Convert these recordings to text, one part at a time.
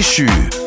继续。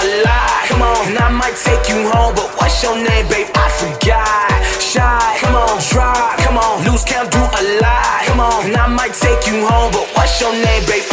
A lot. Come on, and I might take you home, but what's your name, babe? I forgot. Shy, come on, drop, come on, lose count, do a lot. Come on, and I might take you home, but what's your name, babe?